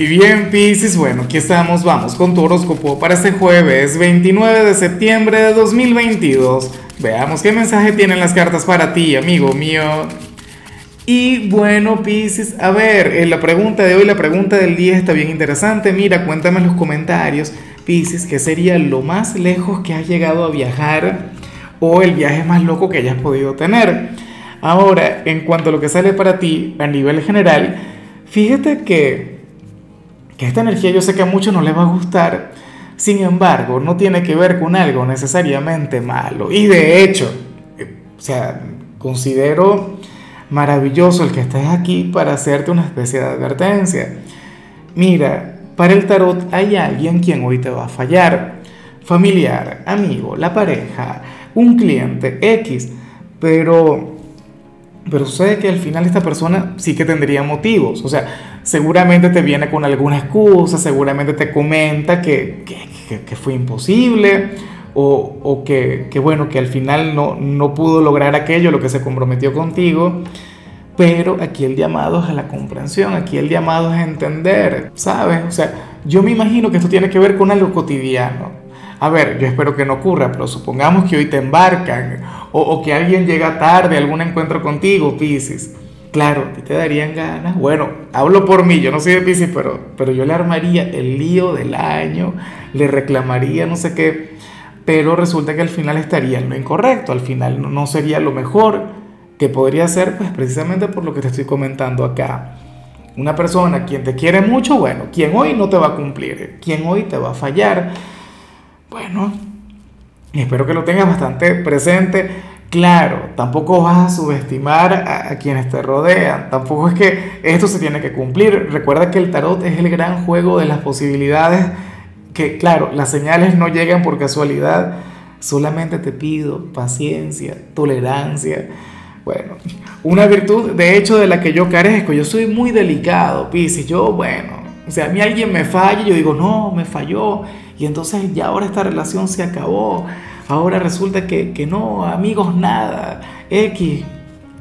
Y bien, Pisces, bueno, aquí estamos, vamos con tu horóscopo para este jueves 29 de septiembre de 2022. Veamos qué mensaje tienen las cartas para ti, amigo mío. Y bueno, Pisces, a ver, en la pregunta de hoy, la pregunta del día está bien interesante. Mira, cuéntame en los comentarios, Pisces, qué sería lo más lejos que has llegado a viajar o el viaje más loco que hayas podido tener. Ahora, en cuanto a lo que sale para ti a nivel general, fíjate que que esta energía yo sé que a muchos no les va a gustar, sin embargo, no tiene que ver con algo necesariamente malo. Y de hecho, eh, o sea, considero maravilloso el que estés aquí para hacerte una especie de advertencia. Mira, para el tarot hay alguien quien hoy te va a fallar. Familiar, amigo, la pareja, un cliente X, pero pero sucede que al final esta persona sí que tendría motivos. O sea, seguramente te viene con alguna excusa, seguramente te comenta que, que, fue imposible o, o que, que, bueno, que al final no, no pudo lograr aquello, lo que se comprometió contigo. Pero aquí el llamado es a la comprensión, aquí el llamado es a entender, ¿sabes? O sea, yo me imagino que esto tiene que ver con algo cotidiano. A ver, yo espero que no ocurra, pero supongamos que hoy te embarcan o, que alguien llega tarde a algún encuentro contigo, Pisces. Claro, a ti te darían ganas. Bueno, hablo por mí, yo no soy de Pisces, pero, pero yo le armaría el lío del año, le reclamaría no sé qué, pero resulta que al final estaría en lo incorrecto, al final no, sería lo mejor que podría ser, pues precisamente por lo que te estoy comentando acá. Una persona quien te quiere mucho, bueno, quien hoy no te va a cumplir, quien hoy te va a fallar. Bueno, espero que lo tengas bastante presente. Claro, tampoco vas a subestimar a, quienes te rodean, tampoco es que esto se tiene que cumplir. Recuerda que el tarot es el gran juego de las posibilidades, que claro, las señales no llegan por casualidad, solamente te pido paciencia, tolerancia. Bueno, una virtud de hecho de la que yo carezco, yo soy muy delicado, Piscis, yo bueno, o sea, a mí alguien me falla y yo digo, no, me falló, y entonces ya ahora esta relación se acabó Ahora resulta que, no, amigos, nada. X,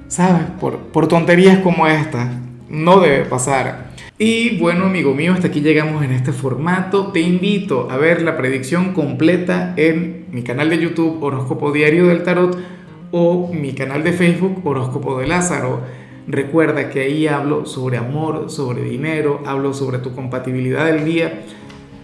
¿sabes? Por, por tonterías como esta. No debe pasar. Y bueno, amigo mío, hasta aquí llegamos en este formato. Te invito a ver la predicción completa en mi canal de YouTube Horóscopo Diario del Tarot o mi canal de Facebook Horóscopo de Lázaro. Recuerda que ahí hablo sobre amor, sobre dinero, hablo sobre tu compatibilidad del día